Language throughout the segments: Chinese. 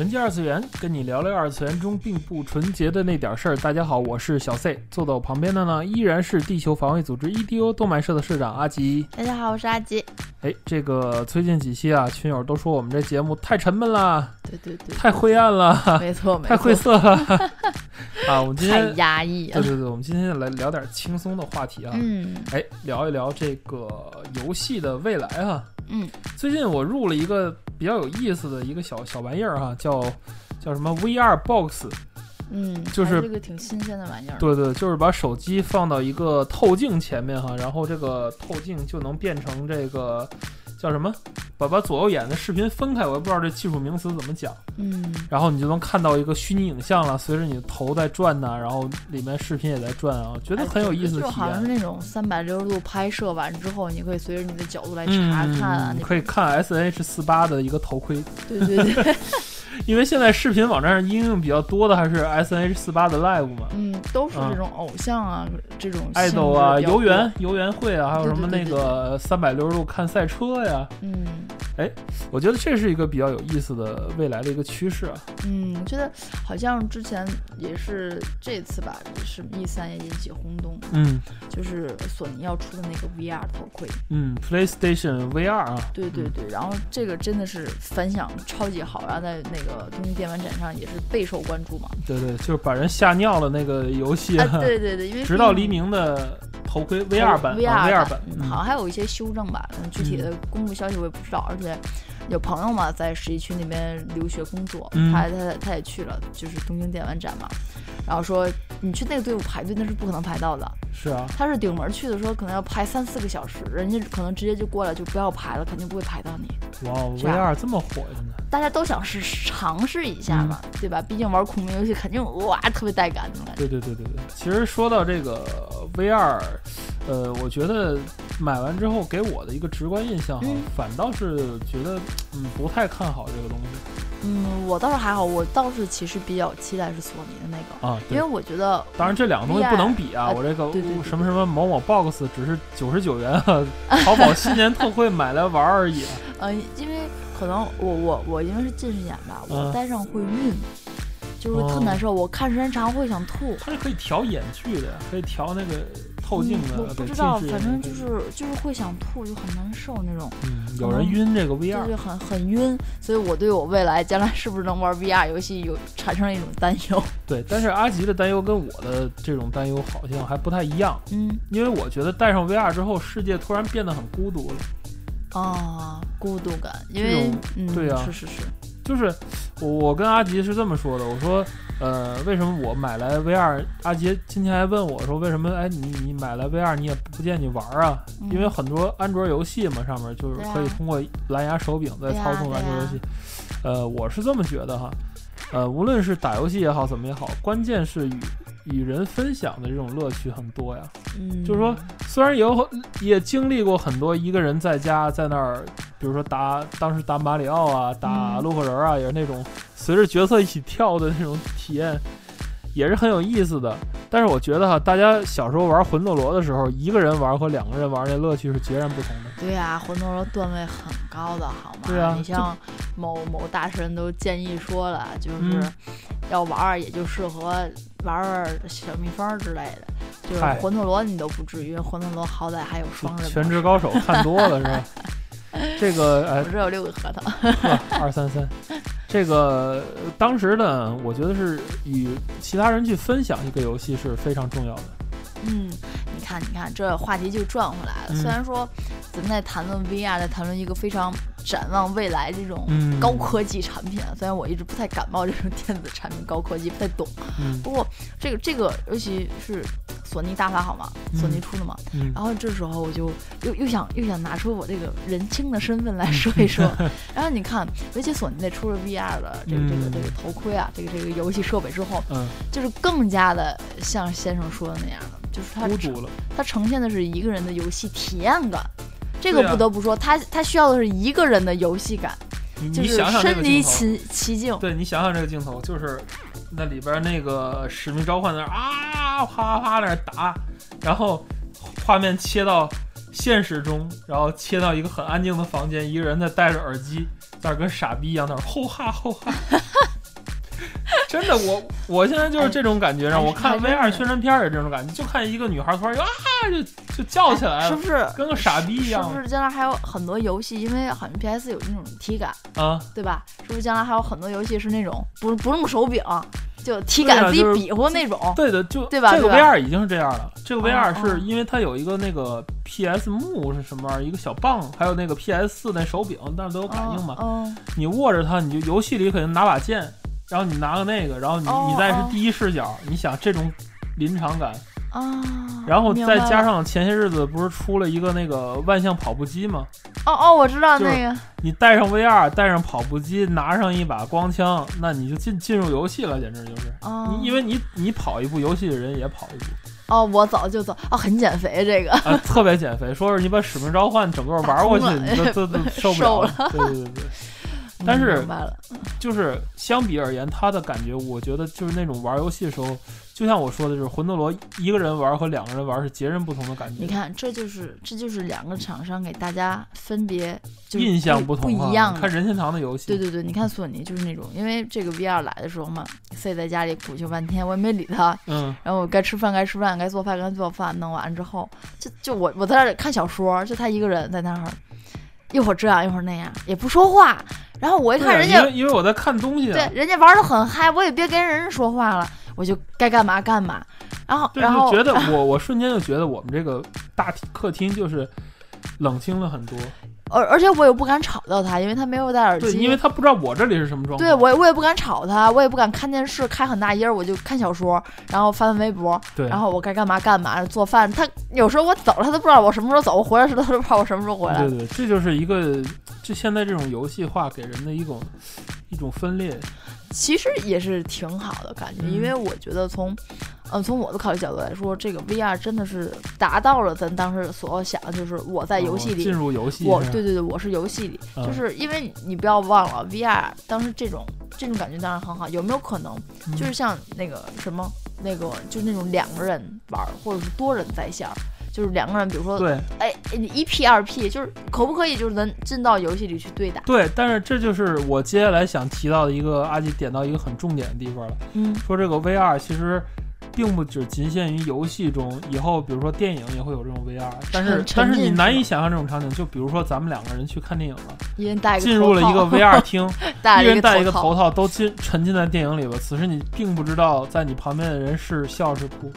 纯洁二次元，跟你聊聊二次元中并不纯洁的那点事儿。大家好，我是小 C，坐在我旁边的呢依然是地球防卫组织 EDO 动漫社的社长阿吉。大家好，我是阿吉。哎，这个最近几期啊，群友都说我们这节目太沉闷了，对对对，太灰暗了，没错，太晦涩了啊！我们今天太压抑对对对，我们今天来聊点轻松的话题啊。嗯，哎，聊一聊这个游戏的未来哈。嗯，最近我入了一个比较有意思的一个小小玩意儿哈，叫叫什么 VR Box。嗯，就是这个挺新鲜的玩意儿。对对，就是把手机放到一个透镜前面哈，然后这个透镜就能变成这个叫什么？把把左右眼的视频分开，我也不知道这技术名词怎么讲。嗯，然后你就能看到一个虚拟影像了，随着你的头在转呐，然后里面视频也在转啊，觉得很有意思的体就好像是。那种三百六十度拍摄完之后，你可以随着你的角度来查嗯，看啊。可以看 S H 四八的一个头盔，对对对，因为现在视频网站上应用比较多的还是 S N H 四八的 Live 嘛，嗯，都是这种偶像啊，这种爱豆啊、游园、游园会啊，还有什么那个三百六十度看赛车呀，嗯哎我觉得这是一个比较有意思的未来的一个趋势啊。嗯，我觉得好像之前也是这次吧，是 E 三也引起轰动，嗯就是索尼要出的那个 VR 头盔。嗯，PlayStation VR 啊，对对对，然后这个真的是反响超级好，然后在那个东京电玩展上也是备受关注嘛。对对，就是把人吓尿了那个游戏啊，对对对，因为直到黎明的头盔 VR 版，VR 啊 VR 版好像还有一些修正吧，嗯，具体的公布消息我也不知道，而且有朋友嘛在十一区那边留学工作，嗯。他他他也去了，就是东京电玩展嘛，然后说你去那个队伍排队那是不可能排到的，是啊，他是顶门去的时候可能要排三四个小时，人家可能直接就过来就不要排了，肯定不会排到你。哇，VR 这么火现在。大家都想试尝试一下嘛，对吧？毕竟玩恐怖游戏肯定哇特别带感那种感觉。对对对对对，其实说到这个 VR，呃，我觉得买完之后给我的一个直观印象哈，嗯反倒是觉得嗯不太看好这个东西嗯，我倒是还好，我倒是其实比较期待是索尼的那个，啊。因为，我觉得当然这两个东西不能比啊我这个什么什么某某 box 只是九十九元啊，淘宝新年特惠买来玩而已。呃，因为可能我我我因为是近视眼吧，我嗯戴上会晕，就是会特哦难受，我看时间长会想吐。它是可以调眼距的，可以调那个透镜的，嗯、我不知道，反正就是就是会想吐，就很难受那种，嗯，有人晕这个 VR，是很很晕，所以我对我未来将来是不是能玩 VR 游戏有产生了一种担忧。对，但是阿吉的担忧跟我的这种担忧好像还不太一样，嗯因为我觉得戴上 VR 之后，世界突然变得很孤独了。啊，孤独感，因为嗯，对啊是是是，就是我我跟阿吉是这么说的，我说，呃，为什么我买来 VR？阿吉今天还问我说，为什么？哎，你你买来 VR，你也不见你玩啊？嗯因为很多安卓游戏嘛，上面就是可以通过蓝牙手柄在操纵安卓游戏。呃，我是这么觉得哈，呃，无论是打游戏也好，怎么也好，关键是与与人分享的这种乐趣很多呀。嗯，就是说，虽然有也经历过很多一个人在家在那儿，比如说打当时打马里奥啊，打嗯洛克人啊，也是那种随着角色一起跳的那种体验，也是很有意思的。但是我觉得哈，大家小时候玩魂斗罗的时候，一个人玩和两个人玩那乐趣是截然不同的。对呀、魂斗罗段位很高的，好吗？对啊你像某某大神都建议说了，就是嗯要玩儿也就适合玩玩小蜜蜂之类的，就是魂斗罗你都不至于，因为魂斗罗好歹还有双人全职高手看多了是吧？这个哎我，这有六个核桃。二三三，这个呃当时呢，我觉得是与其他人去分享一个游戏是非常重要的。嗯，你看，你看，这话题就转回来了。嗯虽然说咱们在谈论 VR，在谈论一个非常展望未来这种嗯高科技产品，虽然我一直不太感冒这种电子产品高科技，不太懂。嗯不过这个这个，尤其是索尼大法好吗？索尼出的嘛。嗯然后这时候我就又又想又想拿出我这个人轻的身份来说一说。然后你看，尤其索尼那出了 VR 的这个这个嗯这个头盔啊，这个这个游戏设备之后，嗯，就是更加的像先生说的那样的，就是它。它呈现的是一个人的游戏体验感。这个不得不说，它它需要的是一个人的游戏感，就是身临，其其境。对你想想这个镜头，就是那里边那个使命召唤那儿啊啪啪啪那儿打，然后画面切到现实中，然后切到一个很安静的房间，一个人在戴着耳机，在那跟傻逼一样，在那儿吼哈吼哈。真的，我我现在就是这种感觉，让我看 VR 宣传片儿也这种感觉，就看一个女孩突然就啊就就叫起来了，是不是？跟个傻逼一样是不是将来还有很多游戏，因为好像 PS 有那种体感，啊！对吧？是不是将来还有很多游戏是那种不不用手柄，就体感自己就是比划那种？对的，就对吧这个 VR 已经是这样了。这个 VR 哦是因为它有一个那个 PS 木是什么玩意儿，一个小棒，还有那个 PS 四那手柄，但是都有感应嘛。嗯，你握着它，你就游戏里肯定拿把剑，然后你拿个那个，然后你、哦你再是哦第一视角，你想这种临场感，啊，然后再加上前些日子不是出了一个那个万向跑步机吗？哦哦，我知道那个，你带上 VR，带上跑步机，拿上一把光枪，那你就进进入游戏了，简直就是。哦你因为你你跑一步，游戏的人也跑一步。哦，我早就走哦，很减肥这个，啊，特别减肥，说是你把《使命召唤》整个玩过去，你就都都受不 瘦了。对对对对，但是就是相比而言，他的感觉，我觉得就是那种玩游戏的时候，就像我说的，就是魂斗罗一个人玩和两个人玩是截然不同的感觉。你看，这就是这就是两个厂商给大家分别就是印象不同啊一样的。看任天堂的游戏，对对对，你看索尼就是那种，因为这个 VR 来的时候嘛，塞在家里苦求半天，我也没理他。嗯，然后我该吃饭该吃饭，该做饭该做饭，弄完之后，就就我我在那里看小说，就他一个人在那儿，一会儿这样一会儿那样，也不说话。然后我一看人家因为因为我在看东西对啊，人家玩的很嗨，我也别跟人说话了，我就该干嘛干嘛。然后，然后就觉得我我瞬间就觉得我们这个大厅客厅就是冷清了很多。而而且我也不敢吵到他，因为他没有戴耳对，机。因为他不知道我这里是什么状况。对我也我也不敢吵他，我也不敢看电视开很大音儿，我就看小说，然后翻翻微博，对，然后我该干嘛干嘛，做饭。他有时候我走了，他都不知道我什么时候走，我回来时他都不知道我什么时候回来。对对，这就是一个，就现在这种游戏化给人的一种一种分裂。其实也是挺好的感觉，嗯因为我觉得从，呃，从我的考虑角度来说，这个 VR 真的是达到了咱当时所想的，就是我在游戏里，哦进入游戏，我对对对，我是游戏里，嗯就是因为你不要忘了 VR 当时这种这种感觉当然很好，有没有可能嗯就是像那个什么那个就那种两个人玩儿，或者是多人在线儿，就是两个人，比如说对哎一 P 二 P，就是可不可以就是能进到游戏里去对打？对，但是这就是我接下来想提到的一个阿吉点到一个很重点的地方了，嗯说这个 VR 其实。并不只仅限于游戏中，以后比如说电影也会有这种 VR，但是但是你难以想象这种场景，就比如说咱们两个人去看电影了，一人戴一个进入了一个 VR 厅，一人戴一个头头套，都进沉浸在电影里了。此时你并不知道在你旁边的人是笑是哭，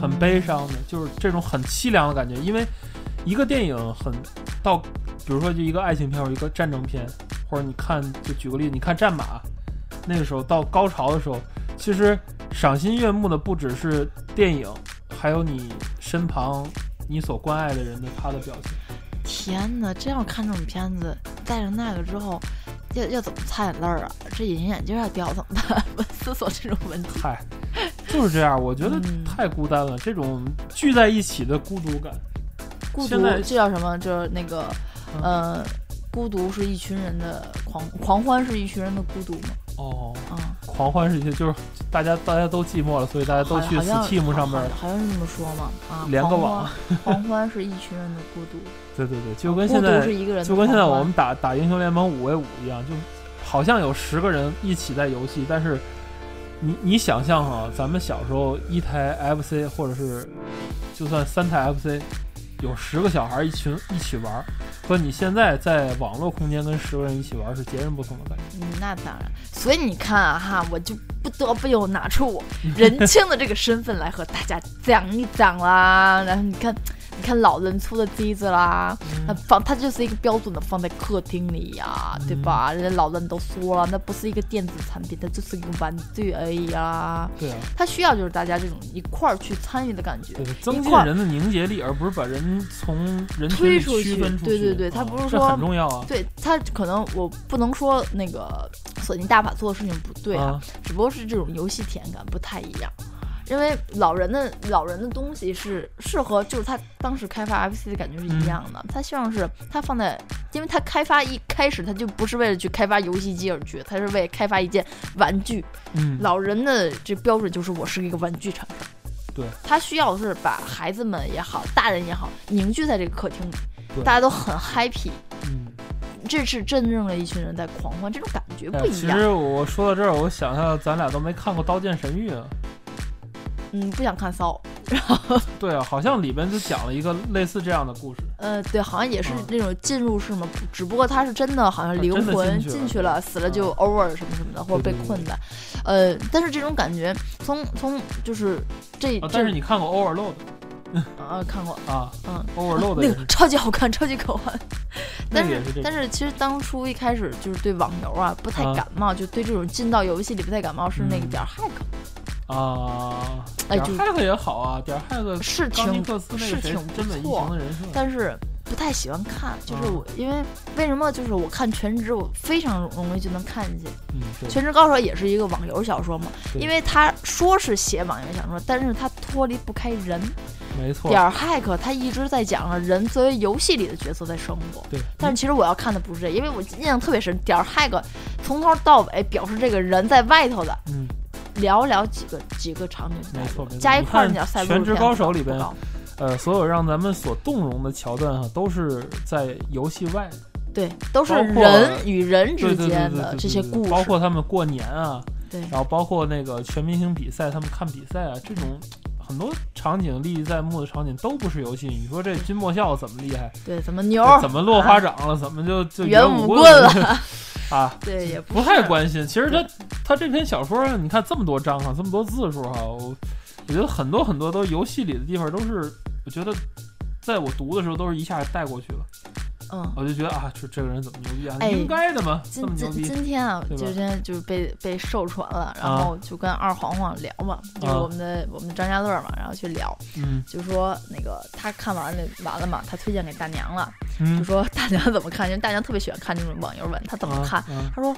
很悲伤的，就是这种很凄凉的感觉。因为一个电影很到，比如说就一个爱情片或者一个战争片，或者你看，就举个例子，你看《战马》，那个时候到高潮的时候，其实赏心悦目的不只是电影，还有你身旁你所关爱的人的他的表情。天哪！真要看这种片子，戴上那个之后，要要怎么擦眼泪儿啊？这隐形眼镜要掉怎么办？我思索这种问题。嗨，就是这样，我觉得嗯太孤单了，这种聚在一起的孤独感。孤独这叫什么？就是那个，嗯呃，孤独是一群人的狂狂欢是一群人的孤独吗？哦，啊，狂欢是一些，就是大家大家都寂寞了，所以大家都去 Steam 上面好，好像是这么说嘛。啊，连个网，狂欢是一群人的孤独，对对对，就跟现在独是一个人就跟现在我们打打英雄联盟五 v 五一样，就好像有十个人一起在游戏，但是你你想象哈，咱们小时候一台 FC 或者是就算三台 FC，有十个小孩一群一起玩儿，和你现在在网络空间跟十个人一起玩儿是截然不同的感觉。嗯，那当然。所以你看啊哈，我就不得不又拿出我 人轻的这个身份来和大家讲一讲啦。然后你看，你看老人出的机子啦，那嗯放它就是一个标准的放在客厅里呀、对吧？人家老人都说了，那不是一个电子产品，它就是一个玩具而已啊。对啊，它需要就是大家这种一块儿去参与的感觉对，增进人的凝结力，而不是把人从人推出去。对对对它不是说很重要啊。对它可能我不能说那个索尼大法做的事情不对啊，啊，只不过是这种游戏体验感不太一样。因为老人的老人的东西是适合，就是他当时开发 FC 的感觉是一样的。他希望是他放在，因为他开发一开始他就不是为了去开发游戏机而去，他是为开发一件玩具。嗯，老人的这标准就是我是一个玩具厂商。对，他需要的是把孩子们也好，大人也好，凝聚在这个客厅里，大家都很 happy。嗯。这是真正的一群人在狂欢，这种感觉不哎，一样。其实我说到这儿，我想象咱俩都没看过《刀剑神域》啊。嗯，不想看骚。然 后对啊，好像里边就讲了一个类似这样的故事。呃，对，好像也是嗯那种进入式嘛，只不过他是真的，好像灵魂进去了进去了，死了就 over 什么什么的，或者被对对困的。呃，但是这种感觉，从从就是这啊，这但是你看过 Overload 啊看过，啊嗯，？Overload 那个超级好看，超级可玩。那但是个也是这个。但是其实当初一开始就是对网游啊不太啊感冒，就对这种进到游戏里不太感冒，是那个嗯点儿 hack，啊，哎就点儿 hack 也好啊，点儿 hack 是挺克斯挺不真本的人设。但是不太喜欢看，就是啊我因为为什么就是我看全职，我非常容易就能看进去。嗯，全职高手也是一个网游小说嘛，因为他说是写网游小说，但是他脱离不开人。没错。点儿 hack 他一直在讲了人作为游戏里的角色在生活，对，但是其实我要看的不是这，因为我印象特别深，点儿 hack 从头到尾表示这个人在外头的嗯，寥寥几个几个场景在没错没错加一块儿你叫赛博全职高手里边呃，所有让咱们所动容的桥段哈，都是在游戏外，对，都是人与人之间的这些故事，包括他们过年啊，对然后包括那个全明星比赛，他们看比赛啊，这种很多场景历历在目的场景都不是游戏。你说这君莫笑怎么厉害？对怎么牛怎么落花掌了？怎么就就圆舞舞棍了？啊，对，也不是太关心。其实他他这篇小说，你看这么多章哈，这么多字数哈，我我觉得很多很多都游戏里的地方都是，我觉得在我读的时候都是一下带过去了，嗯。我就觉得啊，这这个人怎么牛逼啊？哎应该的嘛，这今今么牛逼。今天啊，就今天就是被被授传了，然啊后就跟二黄黄聊嘛，就是啊我们的我们的张家乐嘛，然后去聊，嗯就说那个他看完了完了嘛，他推荐给大娘了，就嗯，说大娘怎么看，因为大娘特别喜欢看这种网游文，她怎么看？啊？啊他说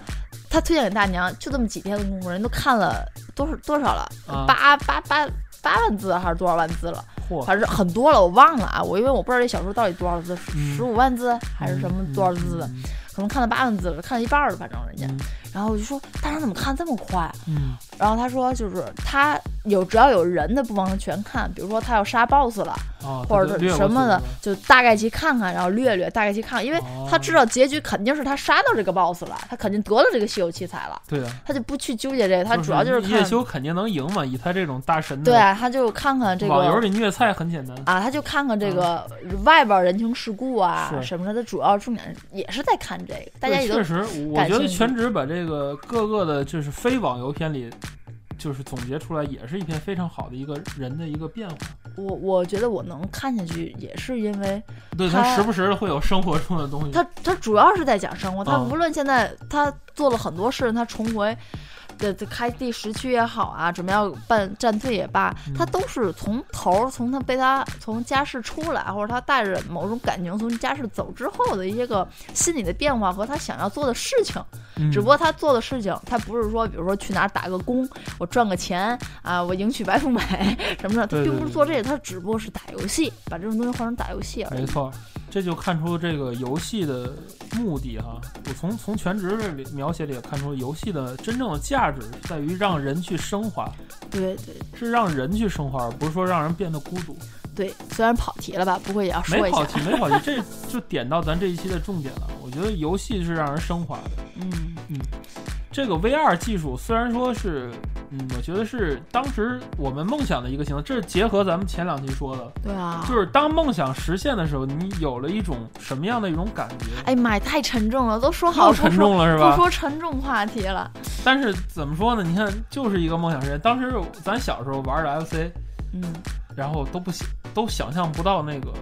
他推荐给大娘，就这么几天的功夫，人都看了多少多少了，啊八八八八万字还是多少万字了？嚯，反正很多了，我忘了啊，我因为我不知道这小说到底多少字，嗯十五万字还是什么多少字的，嗯可能看了八万字了，看了一半了，反正人家。嗯然后我就说大家怎么看这么快？嗯然后他说就是他有只要有人的不帮他全看，比如说他要杀 BOSS 了，啊，或者是什么的，就大概去看看，然后略略大概去看，因为哦他知道结局肯定是他杀到这个 BOSS 了，他肯定得了这个稀有器材了，对啊，他就不去纠结这个，他主要就是叶看，修肯定能赢嘛，以他这种大神的。对，啊他就看看这个。网游里虐菜很简单。啊，他就看看这个外边人情世故啊是什么的，他主要重点也是在看这个，大家确实，我感觉得全职把这个各个的，就是非网游片里，就是总结出来，也是一篇非常好的一个人的一个变化。我我觉得我能看下去，也是因为对他他时不时的会有生活中的东西。他他主要是在讲生活，他嗯无论现在他做了很多事，他重回。的的开第十区也好啊，准备要办战队也罢，嗯他都是从头儿从他被他从家世出来，或者他带着某种感情从家世走之后的一些个心理的变化和他想要做的事情。嗯只不过他做的事情，他不是说，比如说去哪儿打个工，我赚个钱啊，我迎娶白富美什么的，他并不是做这个，他只不过是打游戏，把这种东西换成打游戏而已。没错，这就看出这个游戏的目的哈。我从从全职这里描写里也看出，游戏的真正的价值是在于让人去升华，对对是让人去升华，而不是说让人变得孤独。对，虽然跑题了吧，不过也要说一下。没跑题，没跑题，这就点到咱这一期的重点了。我觉得游戏是让人升华的。嗯嗯，这个 VR 技术虽然说是，嗯，我觉得是当时我们梦想的一个形式，这是结合咱们前两期说的，对啊，就是当梦想实现的时候，你有了一种什么样的一种感觉？哎妈呀，太沉重了，都说好沉重了是吧？不说沉重话题了。但是怎么说呢？你看，就是一个梦想实现。当时咱小时候玩的 FC，嗯，然后都不行，都想象不到那个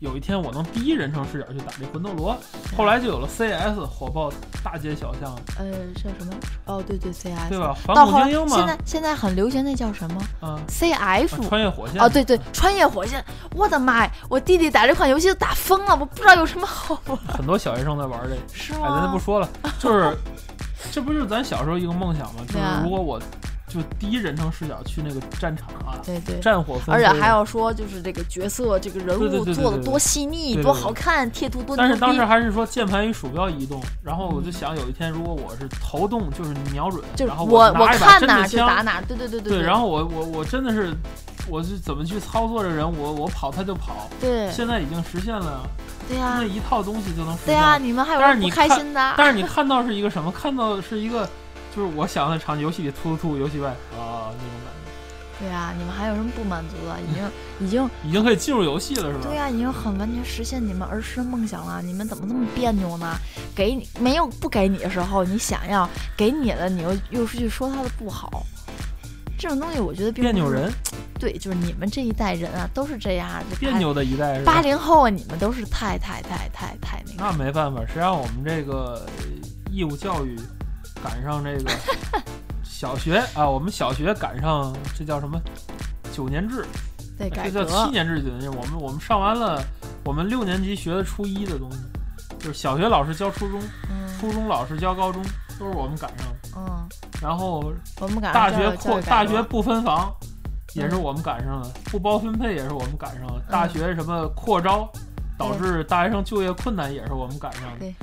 有一天我能第一人称视角去打这魂斗罗。后来就有了 CS 火爆大街小巷，呃，叫什么？哦，对对，CS，对吧？反恐精英嘛现在，现在很流行那叫什么嗯，CF？啊穿越火线哦，对对，穿越火线，我的妈呀！我弟弟打这款游戏都打疯了，我不知道有什么好玩，很多小学生在玩这个。是哎，咱就不？说了，就是 这不就是咱小时候一个梦想吗？就是如果我就第一人称视角去那个战场啊，对对。战火纷飞，而且还要说，就是这个角色、这个人物做的多细腻、多好看，贴图多。但是当时还是说键盘与鼠标移动，然后我就想有一天如果我是头动就是瞄准，就是然后我拿一把看哪儿真的枪，就打哪，对对对对，对。然后我我我真的是我是怎么去操作这人，我我跑他就跑，对现在已经实现了，对呀那，一套东西就能实对呀，现。你们还有人不开心的？但是你看到是一个什么？看到是一个就是我想的场景，游戏里突突突，游戏外啊那种感觉，对呀，你们还有什么不满足的？已经 已经已经可以进入游戏了，是吧？对呀，已经很完全实现你们儿时的梦想了。你们怎么这么别扭呢？给你没有不给你的时候，你想要给你了，你又又是去说他的不好。这种东西，我觉得别扭人，对，就是你们这一代人啊，都是这样。的别扭的一代人八零后啊，你们都是太太太太太那个那。没办法，谁让我们这个呃义务教育赶上这个小学啊？我们小学赶上这叫什么九年制？对，改这叫七年制九年制。我们我们上完了，我们六年级学的初一的东西，就是小学老师教初中，嗯初中老师教高中，都是我们赶上的。嗯，然后我们赶上大学扩大学不分房，也是嗯我们赶上的；不包分配也是我们赶上的；大学什么扩招，导致大学生就业困难也是我们赶上的对。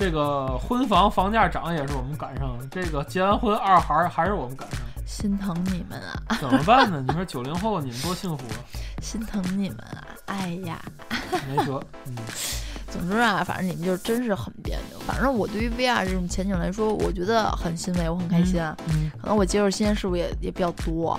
这个婚房房价涨也是我们赶上的，这个结完婚二孩儿还是我们赶上的，心疼你们啊，怎么办呢？你说九零后你们多幸福啊！心疼你们啊！哎呀，没辙，嗯，总之啊，反正你们就真是很别扭。反正我对于 VR 这种前景来说，我觉得很欣慰，我很开心。啊嗯，可能我接受新鲜事物也也比较多。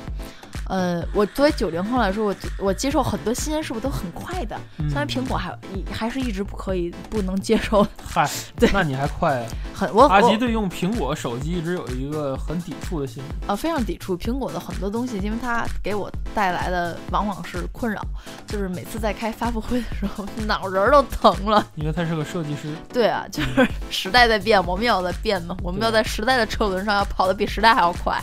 呃，我作为九零后来说，我我接受很多新鲜事物都很快的。嗯虽然苹果还一还是一直不可以不能接受，嗨，对那你还快啊！很我我阿吉对用苹果手机一直有一个很抵触的心理，呃非常抵触苹果的很多东西，因为它给我带来的往往是困扰，就是每次在开发布会的时候，脑仁儿都疼了。因为他是个设计师。对啊，就是时代在变，我们也要在变嘛，我们要在时代的车轮上要跑得比时代还要快。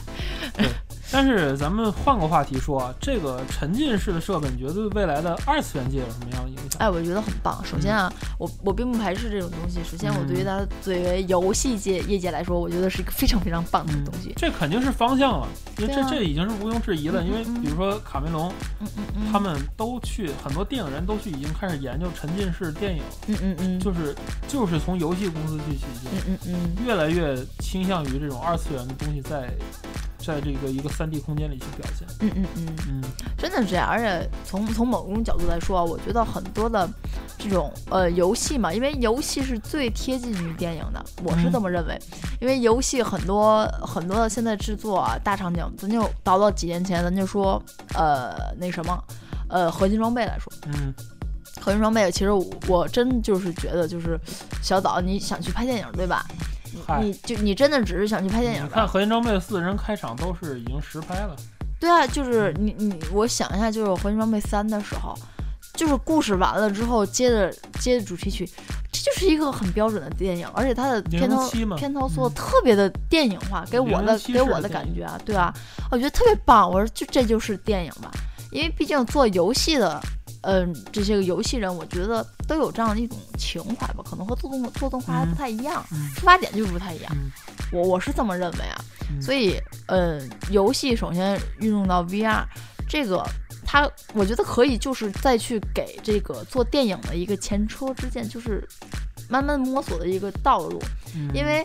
但是咱们换个话题说啊，这个沉浸式的设备，你觉得对未来的二次元界有什么样的影响？哎，我觉得很棒。首先啊，我我并不排斥这种东西。首先，我对于嗯它作为游戏界业界来说，我觉得是一个非常非常棒的嗯东西。这肯定是方向了，因为这、啊这已经是毋庸置疑了。因为比如说卡梅隆，嗯嗯嗯，他们都去很多电影人都去已经开始研究沉浸式电影，嗯嗯嗯，就是就是从游戏公司去取经，嗯嗯嗯，越来越倾向于这种二次元的东西在在这个一个三 D 空间里去表现。嗯嗯嗯，嗯真的是这样。而且从从某种角度来说啊，我觉得很多的这种呃游戏嘛，因为游戏是最贴近于电影的，我是这么认为。因为游戏很多很多的现在制作啊大场景，咱就倒到几年前，咱就说呃那什么呃合金装备来说。嗯核心装备，其实我我真就是觉得，就是小岛，你想去拍电影对吧？嗨你你就你真的只是想去拍电影你看《的？合金装备四》人开场都是已经实拍了，对啊，就是你你我想一下，就是合金装备三的时候，就是故事完了之后，接着接着主题曲，这就是一个很标准的电影，而且它的片头片头做特别的电影化，给我的给我的感觉啊，对啊，我觉得特别棒。我说就这就是电影吧，因为毕竟做游戏的。嗯，这些个游戏人，我觉得都有这样的一种情怀吧，可能和做动做动画还不嗯太一样，嗯出发点就是不太一样。嗯我我是这么认为啊，嗯所以呃，游戏首先运用到 VR 这个，它我觉得可以就是再去给这个做电影的一个前车之鉴，就是慢慢摸索的一个道路，嗯因为。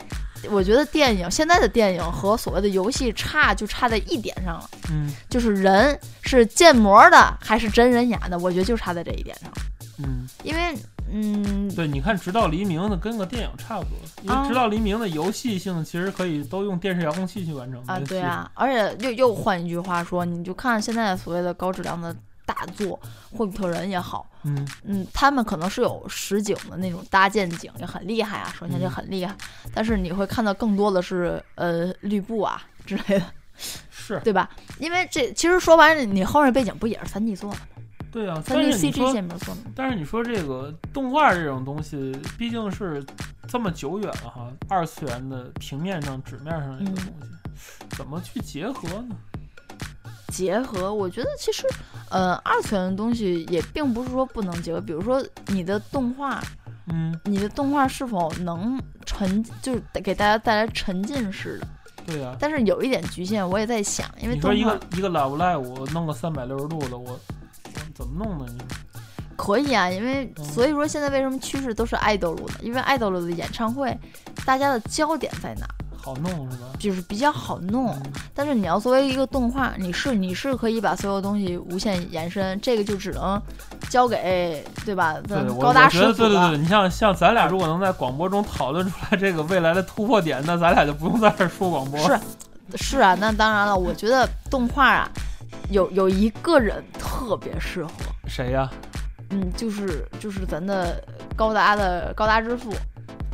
我觉得电影现在的电影和所谓的游戏差就差在一点上了，嗯。就是人是建模的还是真人演的，我觉得就差在这一点上。嗯，因为嗯，对，你看《直到黎明》的跟个电影差不多，因为啊《直到黎明》的游戏性其实可以都用电视遥控器去完成啊，对啊，而且又又换一句话说，你就看现在所谓的高质量的大作，《霍比特人》也好，嗯嗯，他们可能是有实景的那种搭建景，也很厉害啊，首先就嗯很厉害，但是你会看到更多的是呃绿布啊之类的，是，对吧？因为这其实说白了，你后面背景不也是三 D 做的吗？对啊，三但 D 是你 CG 说线没做的。但是你说这个动画这种东西，毕竟是这么久远了哈，二次元的平面上、纸面上的一个东西，怎么去结合呢？结合，我觉得其实，呃，二次元的东西也并不是说不能结合。比如说你的动画，嗯，你的动画是否能沉，就是给大家带来沉浸式的。对呀、但是有一点局限，我也在想，因为你说一个一个 Love Live，我弄个三百六十度的，我我怎么弄呢？你可以啊，因为嗯所以说现在为什么趋势都是爱豆路的？因为爱豆路的演唱会，大家的焦点在哪？好弄是吧？就是比较好弄。嗯但是你要作为一个动画，你是你是可以把所有东西无限延伸，这个就只能交给对吧？高大我觉得师傅对对对，你像像咱俩如果能在广播中讨论出来这个未来的突破点，那咱俩就不用在这儿说广播。是是啊，那当然了，我觉得动画啊，有有一个人特别适合，谁呀？嗯，就是就是咱的高达的高达之父，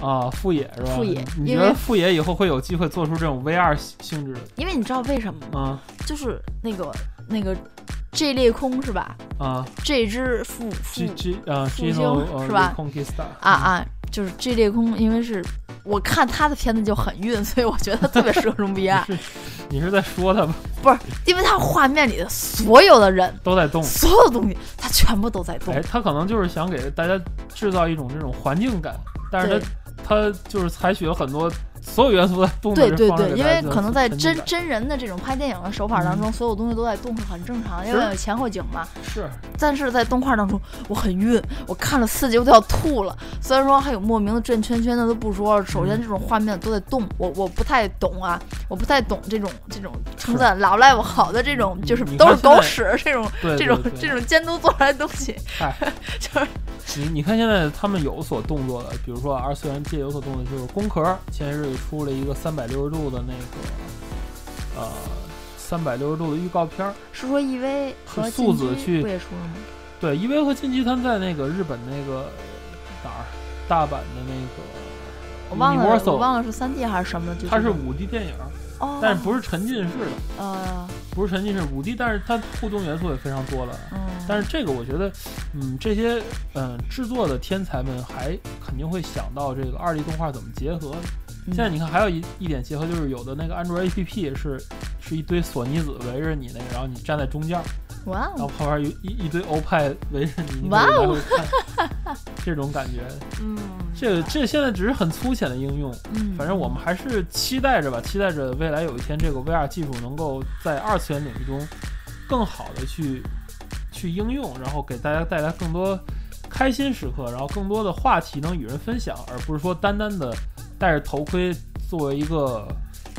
啊，副野是吧？副野你因为觉得副野以后会有机会做出这种 VR 性质的？因为你知道为什么吗？啊就是那个那个 G 裂空是吧？啊，G G 啊复 Gino 兴呃是吧啊啊，就是 G 裂空，因为是我看他的片子就很晕，所以我觉得特别适合用 VR，是你是在说他吗？不是因为他画面里的所有的人。都在动。所有的东西，他全部都在动哎，。他可能就是想给大家制造一种这种环境感，但是对他他就是采取了很多所有元素在动的对对对，因为可能在真真人的这种拍电影的手法当中，所有东西都在动是很正常的，因为有前后景嘛。是。但是在动画当中，我很晕，我看了四集我都要吐了。虽然说还有莫名的转圈圈的都不说了，首先这种画面都在动，我我不太懂啊，我不太懂这种这种称赞老 live 好的这种，就是都是狗屎这种这种这种监督做出来的东西，嗨。就是你你看现在他们有所动作的，比如说二次元界有所动作，就是工壳前日出了一个三百六十度的那个呃三百六十度的预告片儿。是说 EV 和是素子去不也出了吗？对，EV 和金鸡他们在那个日本那个哪儿大阪的那个我忘了我忘了是三 D 还是什么，就是它是五 D 电影，哦，但是不是沉浸式的，呃不是沉浸式五 D，但是它互动元素也非常多了。嗯，但是这个我觉得，嗯，这些嗯制作的天才们还肯定会想到这个二 D 动画怎么结合。嗯。现在你看还有一一点结合，就是有的那个安卓 APP 是是一堆索尼子围着你那个，然后你站在中间，哇然后哦，旁边有一一堆欧派围着你，你哇哦。这种感觉。嗯，这个这现在只是很粗浅的应用，嗯，反正我们还是期待着吧，期待着未来有一天这个 VR 技术能够在二次元领域中更好的去去应用，然后给大家带来更多开心时刻，然后更多的话题能与人分享，而不是说单单的戴着头盔作为一个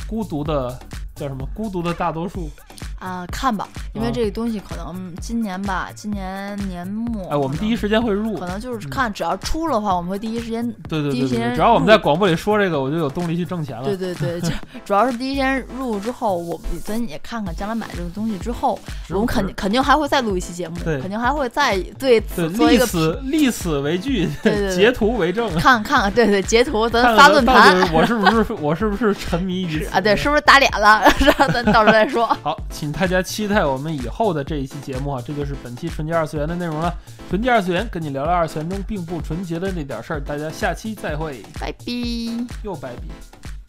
孤独的叫什么孤独的大多数。啊，看吧，因为啊这个东西可能今年吧，今年年末，哎，我们第一时间会入可，能就是看，只要出了的话，我们会第一时间，对对对对对，第一时间只要我们在广播里说这个，我就有动力去挣钱了。对对对，就 主要是第一时间入之后，我咱也看看将来买这个东西之后，我们肯定肯定还会再录一期节目，对肯定还会再对对此做一个立此立此为据，对对对 截图为证。看看看，对对，截图咱发论坛我是不是我是不是沉迷于此啊，对，是不是打脸了？然后？咱到时候再说。好，请大家期待我们以后的这一期节目啊，这就是本期纯洁二次元的内容了。纯洁二次元跟你聊聊二次元中并不纯洁的那点事儿，大家下期再会，拜拜。又拜比。